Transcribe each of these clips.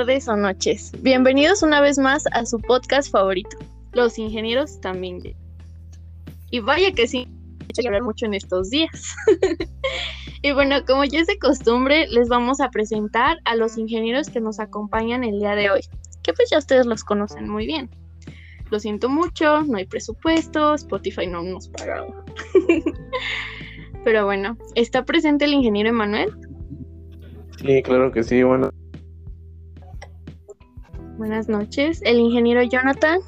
tardes o noches. Bienvenidos una vez más a su podcast favorito, Los Ingenieros también. Y vaya que sí, hay que hablar mucho en estos días. y bueno, como ya es de costumbre, les vamos a presentar a los ingenieros que nos acompañan el día de hoy, que pues ya ustedes los conocen muy bien. Lo siento mucho, no hay presupuesto, Spotify no nos paga. Pero bueno, ¿está presente el ingeniero Emanuel? Sí, claro que sí, bueno. Buenas noches. El ingeniero Jonathan.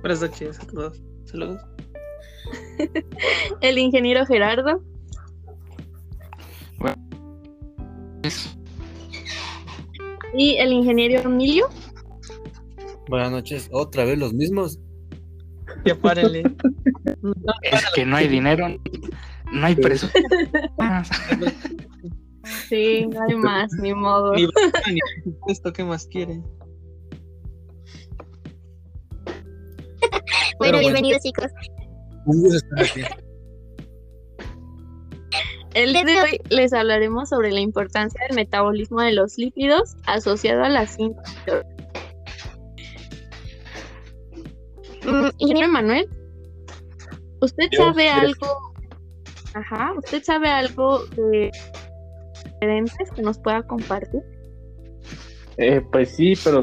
Buenas noches a todos. Saludos. el ingeniero Gerardo. Y el ingeniero Emilio. Buenas noches. ¿Otra vez los mismos? Ya párenle. es que no hay dinero, no hay presupuesto. Sí, no hay más, ni modo. Ni, esto, ¿qué más quieren? Bueno, bienvenidos chicos. Un gusto estar aquí. El día de hoy les hablaremos sobre la importancia del metabolismo de los lípidos asociado a la síntesis. Mm, ingeniero Manuel, ¿usted sabe algo? Ajá, ¿usted sabe algo de diferentes que nos pueda compartir? Eh, pues sí, pero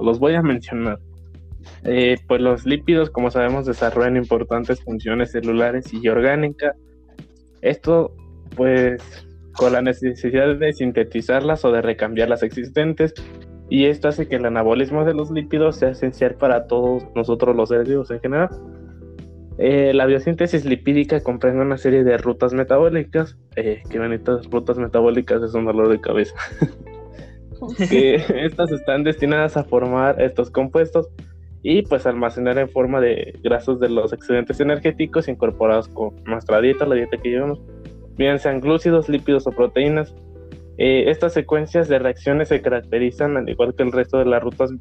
los voy a mencionar. Eh, pues los lípidos, como sabemos, desarrollan importantes funciones celulares y orgánicas. Esto, pues, con la necesidad de sintetizarlas o de recambiar las existentes. Y esto hace que el anabolismo de los lípidos sea esencial para todos nosotros los seres vivos en general. Eh, la biosíntesis lipídica comprende una serie de rutas metabólicas. Eh, qué bonitas rutas metabólicas es un dolor de cabeza. que estas están destinadas a formar estos compuestos y pues almacenar en forma de grasos de los excedentes energéticos incorporados con nuestra dieta, la dieta que llevamos, bien sean glúcidos, lípidos o proteínas. Eh, estas secuencias de reacciones se caracterizan, al igual que el resto de las rutas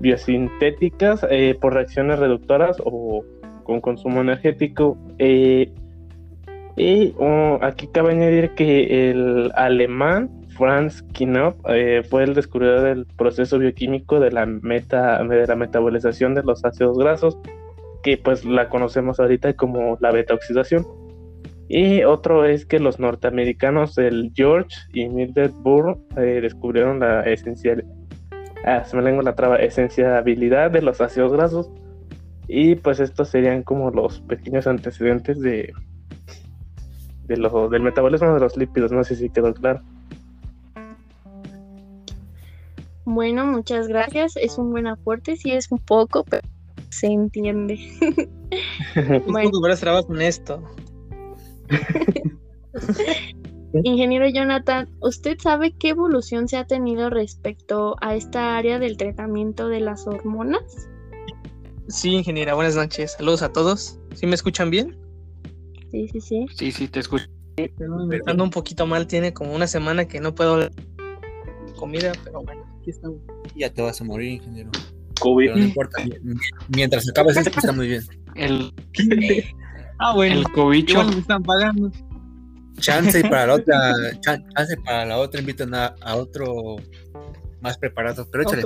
biosintéticas, por reacciones reductoras o con consumo energético. Eh, y oh, aquí cabe añadir que el alemán Franz Kinop eh, fue el descubridor del proceso bioquímico de la, meta, de la metabolización de los ácidos grasos, que pues la conocemos ahorita como la beta oxidación. Y otro es que los norteamericanos, el George y Mildred Burr, eh, descubrieron la esencial, ah, se me lengua la traba, esenciabilidad de los ácidos grasos y pues estos serían como los pequeños antecedentes de, de del metabolismo de los lípidos. No sé si quedó claro. Bueno, muchas gracias. Es un buen aporte, sí es un poco, pero se entiende. bueno. trabajo con esto. Ingeniero Jonathan, ¿usted sabe qué evolución se ha tenido respecto a esta área del tratamiento de las hormonas? Sí, ingeniera, buenas noches. Saludos a todos. ¿Sí me escuchan bien? Sí, sí, sí. Sí, sí, te escucho. Ando un poquito mal, tiene como una semana que no puedo comida, pero bueno, aquí estamos. Ya te vas a morir, ingeniero. COVID. no importa, mientras acabes esto está muy bien. El Ah, bueno. El cobicho. me están pagando. Chance para la otra, chance para la otra invitan a, a otro más preparado, pero échale.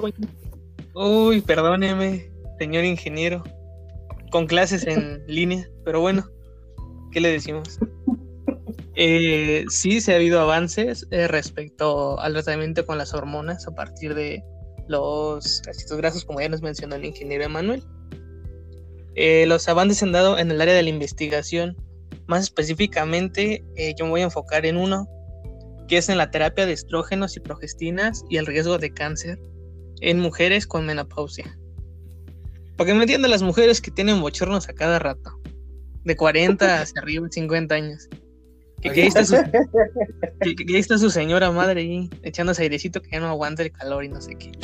Uy, perdóneme señor ingeniero, con clases en línea, pero bueno, ¿qué le decimos? Eh, sí, se ha habido avances eh, respecto al tratamiento con las hormonas a partir de los ácidos grasos, como ya nos mencionó el ingeniero Emanuel. Eh, los avances se han dado en el área de la investigación. Más específicamente, yo me voy a enfocar en uno, que es en la terapia de estrógenos y progestinas y el riesgo de cáncer en mujeres con menopausia. Para que me entiendan las mujeres que tienen bochornos a cada rato. De 40 hacia arriba, 50 años. Que, ahí está su, señora madre ahí echándose airecito que ya no aguanta el calor y no sé qué.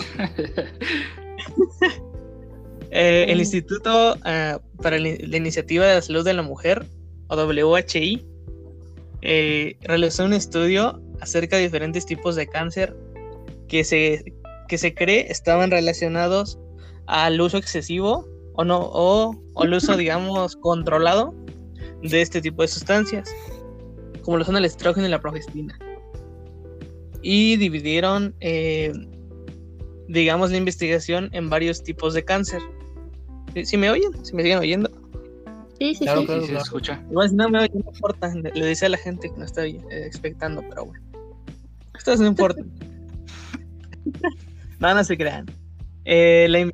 Eh, el Instituto ah, para la, Iniciativa de la Salud de la Mujer, o WHI, eh, realizó un estudio acerca de diferentes tipos de cáncer que se, que se cree estaban relacionados al uso excesivo o no o, el uso digamos controlado de este tipo de sustancias como lo son el estrógeno y la progestina y dividieron, eh, digamos, la investigación en varios tipos de cáncer. ¿Sí, sí me oyen? ¿Sí me siguen oyendo? Sí, sí, Claro, sí. claro. Sí, se escucha. Igual si no me oyen, no importa. Le le decía a la gente que no está eh, expectando, pero bueno. Esto no importa. no, no se crean. Eh, la, in-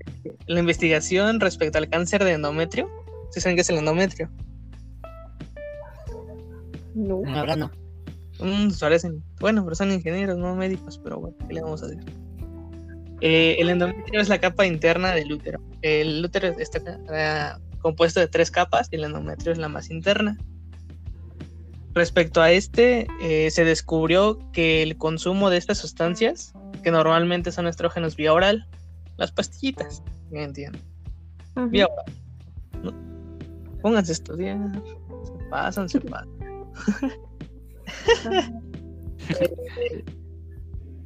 la investigación respecto al cáncer de endometrio. ¿Sí saben qué es el endometrio? No. La verdad no. Mm, parecen, bueno, pero son ingenieros, no médicos, pero bueno, ¿qué le vamos a decir? Eh, el endometrio es la capa interna del útero. El útero está compuesto de tres capas y el endometrio es la más interna. Respecto a este, eh, se descubrió que el consumo de estas sustancias, que normalmente son estrógenos vía oral, las pastillitas, ¿me entienden? Ujú. Vía oral. ¿no? Pónganse a estudiar, se pasan, se pasan.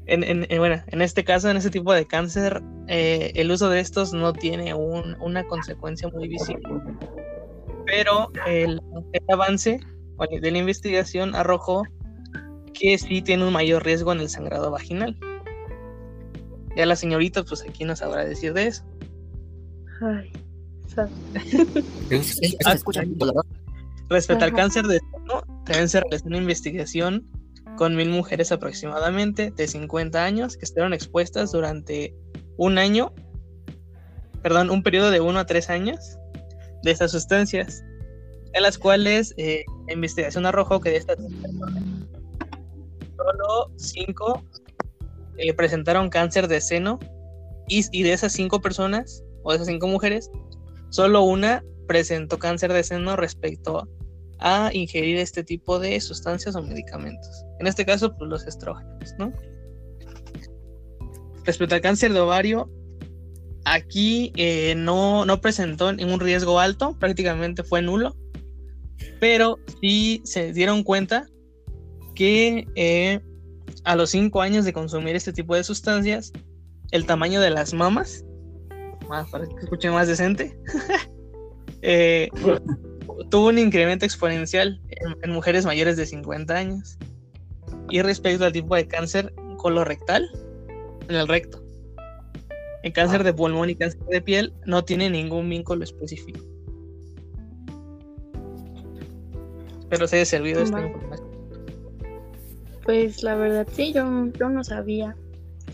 En, en- en- bueno, en este caso, en este tipo de cáncer, eh, el uso de estos no tiene un- una consecuencia muy visible. Pero el, el avance bueno, de la investigación arrojó que sí tiene un mayor riesgo en el sangrado vaginal. Ya la señorita, pues aquí nos sabrá decir de eso. Ay. Respecto al cáncer de seno, también se realizó una investigación con mil mujeres aproximadamente de 50 años que estuvieron expuestas durante un año, perdón, un periodo de 1 a 3 años de estas sustancias, en las cuales eh, la investigación arrojó que de estas solo 5 presentaron cáncer de seno y, de esas 5 personas, o de esas 5 mujeres, solo una presentó cáncer de seno respecto a ingerir este tipo de sustancias o medicamentos. En este caso, pues los estrógenos, ¿no? Respecto al cáncer de ovario, aquí eh, no, no presentó ningún riesgo alto, prácticamente fue nulo, pero sí se dieron cuenta que eh, a los 5 años de consumir este tipo de sustancias, el tamaño de las mamas, para que escuche más decente, eh, tuvo un incremento exponencial en, en mujeres mayores de 50 años. Y respecto al tipo de cáncer colorectal, en el recto. El cáncer de pulmón y cáncer de piel no tiene ningún vínculo específico. Espero se haya servido esta información. Pues la verdad sí, yo, yo no sabía,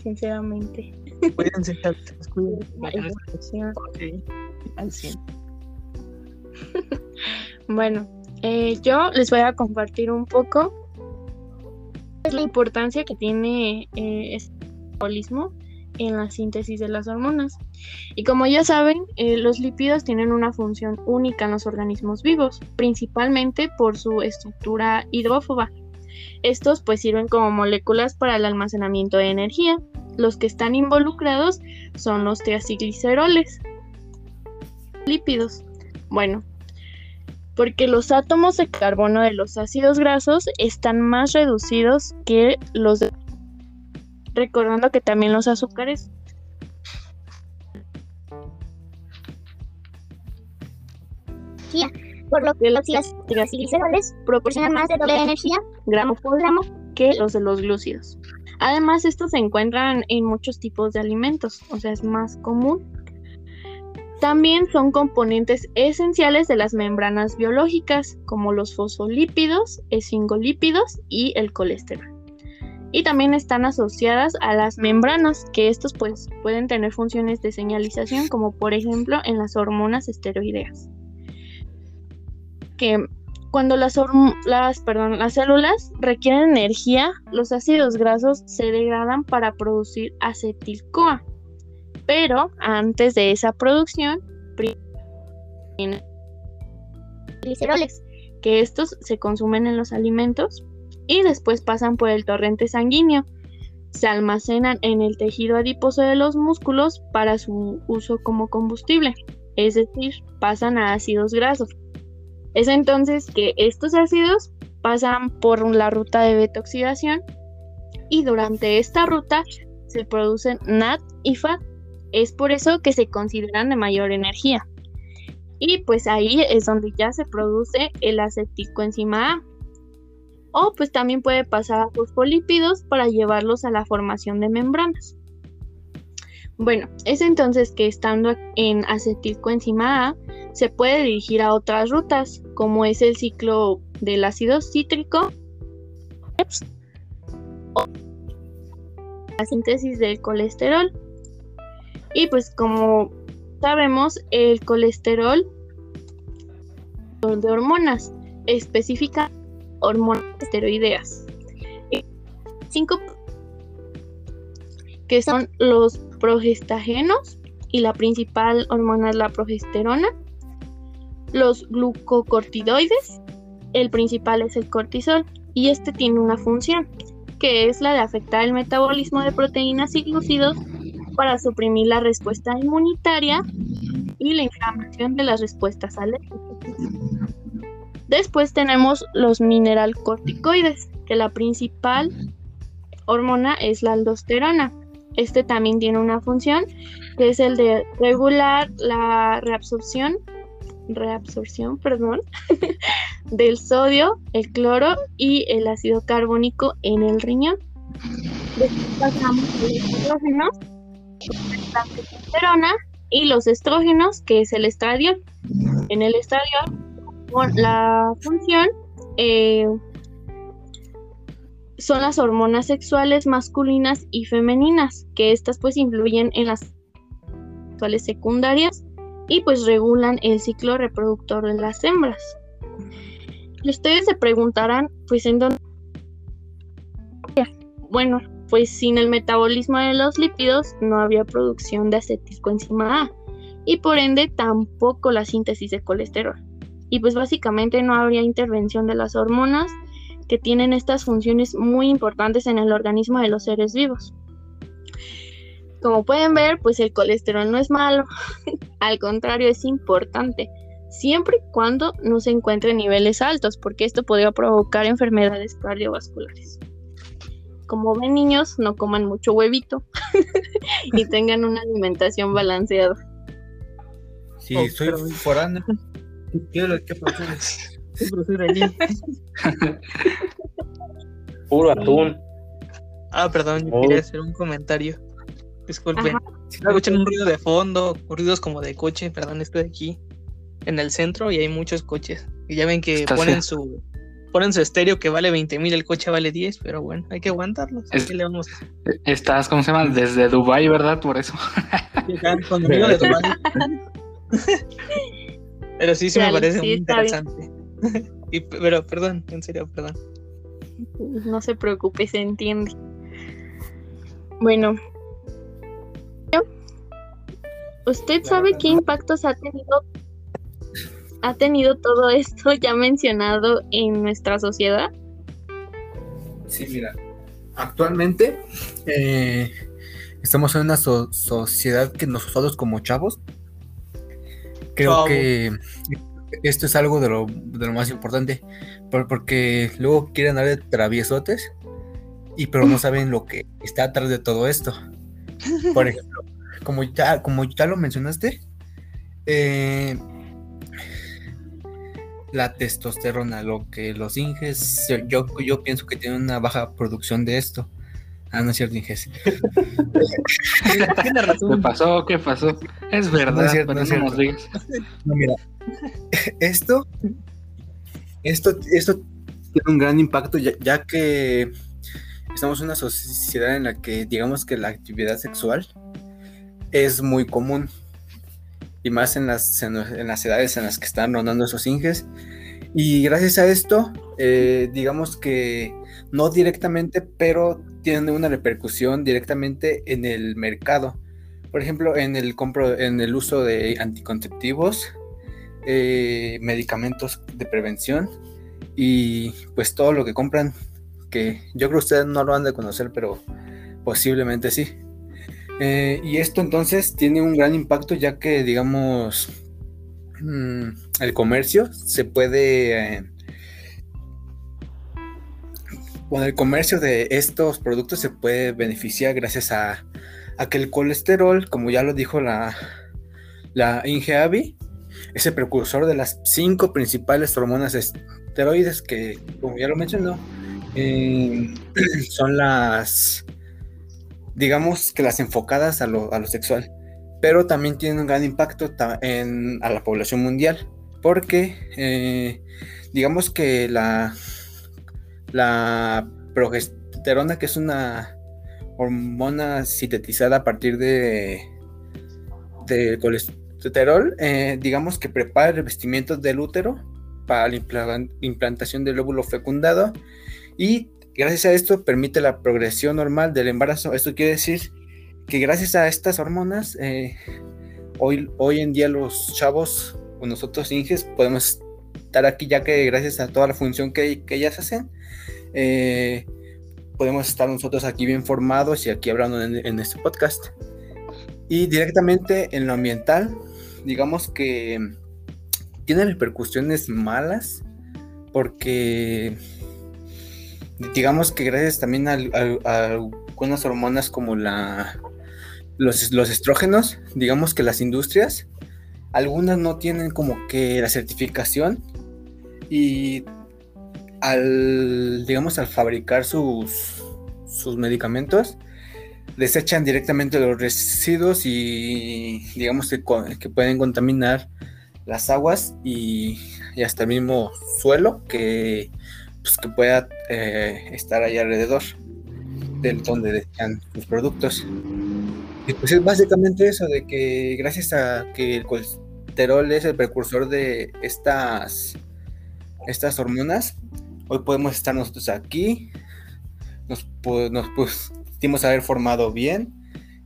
sinceramente. Cuídense, cuídense. La información. Ok, al 100. Bueno, eh, yo les voy a compartir un poco es la importancia que tiene eh, este metabolismo en la síntesis de las hormonas. Y como ya saben, eh, los lípidos tienen una función única en los organismos vivos, principalmente por su estructura hidrófoba. Estos pues sirven como moléculas para el almacenamiento de energía. Los que están involucrados son los triacilgliceroles. Lípidos. Bueno, porque los átomos de carbono de los ácidos grasos están más reducidos que los de... Recordando que también los azúcares por lo que los triacilgliceroles proporcionan más de doble energía gramo por gramo que los de los glúcidos. Además, estos se encuentran en muchos tipos de alimentos, o sea, es más común. También son componentes esenciales de las membranas biológicas, como los fosfolípidos, esfingolípidos y el colesterol. Y también están asociadas a las membranas, que estos pues pueden tener funciones de señalización, como por ejemplo en las hormonas esteroideas. Que cuando las, las, perdón, las células requieren energía, los ácidos grasos se degradan para producir acetil-CoA. Pero antes de esa producción, primero gliceroles, que estos se consumen en los alimentos y después pasan por el torrente sanguíneo. Se almacenan en el tejido adiposo de los músculos para su uso como combustible, es decir, pasan a ácidos grasos. Es entonces que estos ácidos pasan por la ruta de beta-oxidación y durante esta ruta se producen NAD y FAT. Es por eso que se consideran de mayor energía. Y pues ahí es donde ya se produce el acetilcoenzima A. o pues también puede pasar a fosfolípidos para llevarlos a la formación de membranas. Bueno, es entonces que estando en acetilcoenzima A se puede dirigir a otras rutas, como es el ciclo del ácido cítrico o la síntesis del colesterol. Y pues como sabemos, el colesterol de hormonas, específica hormonas esteroideas. Cinco que son los progestagenos y la principal hormona es la progesterona. Los glucocorticoides, el principal es el cortisol y este tiene una función que es la de afectar el metabolismo de proteínas y glúcidos para suprimir la respuesta inmunitaria y la inflamación de las respuestas alérgicas. Después tenemos los mineralcorticoides, que la principal hormona es la aldosterona. Este también tiene una función que es el de regular la reabsorción, reabsorción, perdón, del sodio, el cloro y el ácido carbónico en el riñón. Después pasamos a los la testosterona y los estrógenos, que es el estradiol. En el estradiol, la función eh, son las hormonas sexuales masculinas y femeninas, que estas pues influyen en las sexuales secundarias y pues regulan el ciclo reproductor de las hembras. Ustedes se preguntarán, pues en dónde... Bueno, pues sin el metabolismo de los lípidos no había producción de acetilcoenzima A y por ende tampoco la síntesis de colesterol. Y pues básicamente no habría intervención de las hormonas que tienen estas funciones muy importantes en el organismo de los seres vivos. Como pueden ver, pues el colesterol no es malo, al contrario es importante, siempre y cuando no se encuentre en niveles altos, porque esto podría provocar enfermedades cardiovasculares. Como ven niños, no coman mucho huevito y tengan una alimentación balanceada. Sí, soy foráneo. ¿Qué, qué Puro atún. Ah, perdón, yo Oh. quería hacer un comentario. Disculpen. Si escuchan un ruido de fondo, ruidos como de coche, perdón, estoy aquí en el centro y hay muchos coches. Y ya ven que Está ponen su ponen su estéreo que vale 20 mil, el coche vale 10, pero bueno, hay que aguantarlos. Es- ¿Qué le vamos a Estás, ¿cómo se llama? Desde Dubai, ¿verdad? Por eso. de. Pero sí, sí me parece sí, muy interesante. Y, pero, perdón, en serio, perdón. No se preocupe, se entiende. Bueno. ¿Usted sabe qué impactos ha tenido ha tenido todo esto ya mencionado en nuestra sociedad? Sí, mira, actualmente eh, estamos en una so- sociedad que nosotros como chavos, creo Chavo. que esto es algo de lo, de lo más importante, por- porque luego quieren dar de traviesotes, y pero no saben lo que está atrás de todo esto. Por ejemplo, como ya, como ya lo mencionaste, eh, la testosterona, lo que los Inges, yo, yo pienso que tiene una baja producción de esto. Ah, no es cierto, Inges. Tiene ¿Qué pasó? ¿Qué pasó? Es verdad, No es cierto, es. No, mira, esto, esto, esto tiene un gran impacto ya, ya que estamos en una sociedad en la que digamos que la actividad sexual es muy común y más en las, en, las edades en las que están rondando esos inges. Y gracias a esto eh, digamos que no directamente pero tiene una repercusión directamente en el mercado. Por ejemplo en el compro en el uso de anticonceptivos eh, medicamentos de prevención y pues todo lo que compran que yo creo que ustedes no lo han de conocer pero posiblemente sí Eh, y esto entonces tiene un gran impacto ya que digamos mm, el comercio se puede eh, con el comercio de estos productos se puede beneficiar gracias a, a que el colesterol como ya lo dijo la la Ingeavi es el precursor de las cinco principales hormonas esteroides que, como ya lo mencionó, eh, son las, digamos que las enfocadas a lo, a lo sexual, pero también tienen un gran impacto en, a la población mundial, porque eh, digamos que la, la progesterona, que es una hormona sintetizada a partir de, de colesterol, eh, digamos que prepara el revestimiento del útero para la impla- implantación del óvulo fecundado y gracias a esto permite la progresión normal del embarazo. Esto quiere decir que gracias a estas hormonas, eh, hoy, hoy en día los chavos o nosotros Inges podemos estar aquí ya que gracias a toda la función que, que ellas hacen, eh, podemos estar nosotros aquí bien formados y aquí hablando en, en este podcast. Y directamente en lo ambiental, digamos que tiene repercusiones malas porque digamos que gracias también a, algunas hormonas como la los, los estrógenos, digamos que las industrias, algunas no tienen como que la certificación y al digamos al fabricar sus sus medicamentos desechan directamente los residuos y digamos que, que pueden contaminar las aguas y, y hasta el mismo suelo que, pues, que pueda eh, estar ahí alrededor del donde desechan sus productos. Y pues es básicamente eso, de que gracias a que el colesterol es el precursor de estas, estas hormonas, hoy podemos estar nosotros aquí, nos, pu- nos haber formado bien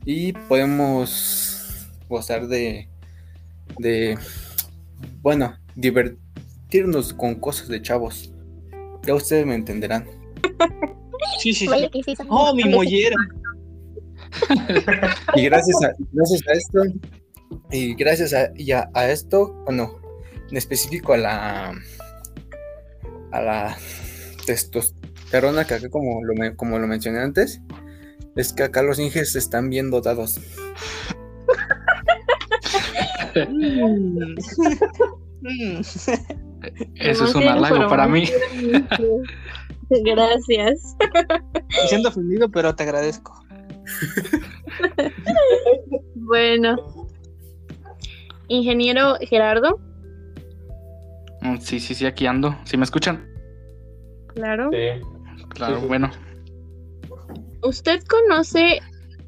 y podemos gozar de, de bueno, divertirnos con cosas de chavos. Ya ustedes me entenderán. Sí, sí, sí. Oh, mi mollera. Y gracias a, gracias a esto, y gracias a, y a, a esto, bueno, en específico a la a la testosterona, que acá como lo, me- como lo mencioné antes, es que acá los inges están bien dotados. Eso es un halago para mí. Gracias. Me siento ofendido, pero te agradezco. Bueno. Ingeniero Gerardo, Mm, Sí, sí, sí, aquí ando. ¿Sí me escuchan? claro. Sí. Claro, Sí, sí. bueno. ¿Usted conoce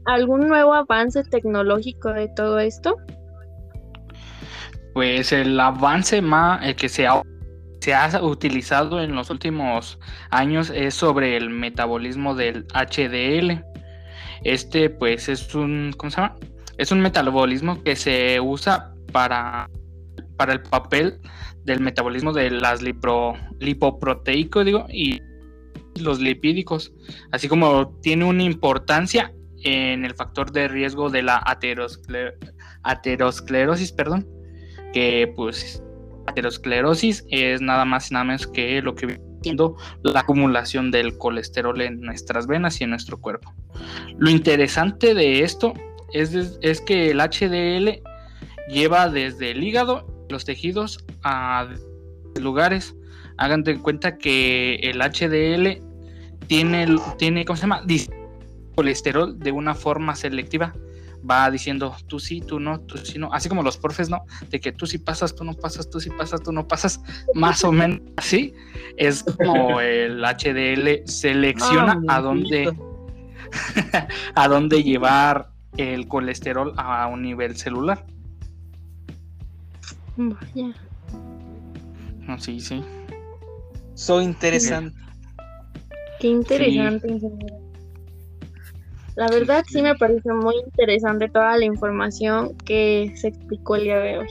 algún nuevo avance tecnológico de todo esto? Pues el avance más el que se ha, se ha utilizado en los últimos años es sobre el metabolismo del HDL. Este pues es un, ¿cómo se llama? Es un metabolismo que se usa para, para el papel del metabolismo de las lipro, lipoproteico digo, y los lipídicos, así como tiene una importancia en el factor de riesgo de la ateroscle- aterosclerosis, perdón, que pues aterosclerosis es nada más y nada menos que lo que viene siendo la acumulación del colesterol en nuestras venas y en nuestro cuerpo. Lo interesante de esto es, es que el HDL lleva desde el hígado, los tejidos, a lugares. Hagan de cuenta que el HDL tiene, tiene ¿cómo se llama? Colesterol de una forma selectiva. Va diciendo tú sí, tú no, tú sí no. Así como los profes, ¿no? De que tú sí pasas, tú no pasas, tú sí pasas, tú no pasas. Más o menos así. Es como el HDL selecciona Ah, a dónde a dónde llevar el colesterol a un nivel celular. Vaya. No, sí, sí. Soy interesante. Qué interesante, ingeniero. La verdad sí me pareció muy interesante toda la información que se explicó el día de hoy.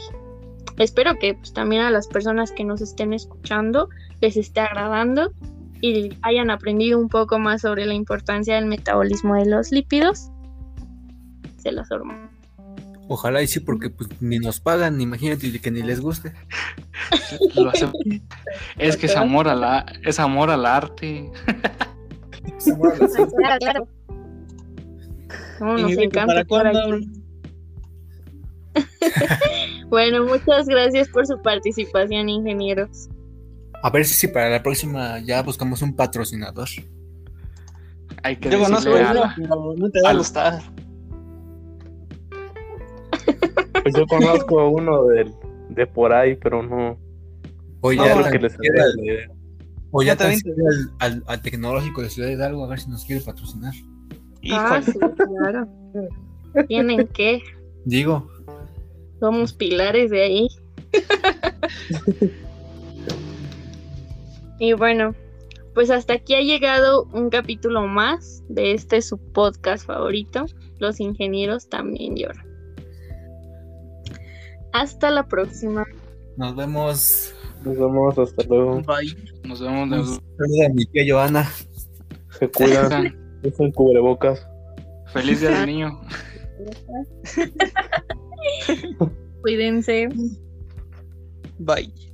Espero que pues, también a las personas que nos estén escuchando les esté agradando y hayan aprendido un poco más sobre la importancia del metabolismo de los lípidos de las hormonas. Ojalá y sí, porque pues ni nos pagan, imagínate que ni les guste. Lo hace- Es que es amor a la, es amor al arte. Claro, claro. No, ¿Y nos encanta para estar cuándo? aquí. Bueno, muchas gracias por su participación, ingenieros. A ver si para la próxima ya buscamos un patrocinador. Hay que Yo conozco uno, pero no te va a al- gustar. Pues yo conozco uno del- de, por ahí, pero no, O no ya tan que les o ya también- siquiera al, al- al tecnológico de Ciudad Hidalgo a ver si nos quiere patrocinar. Ah, sí, claro. Tienen que. Digo, Somos pilares de ahí. y bueno, pues hasta aquí ha llegado un capítulo más de este su podcast favorito. Los ingenieros también lloran. Hasta la próxima. nos vemos. Nos vemos, hasta luego. Bye. Nos vemos. Nos- saludo a mi tía Joana. Se cuidan, usen cubrebocas. Feliz día del niño. Cuídense. Bye.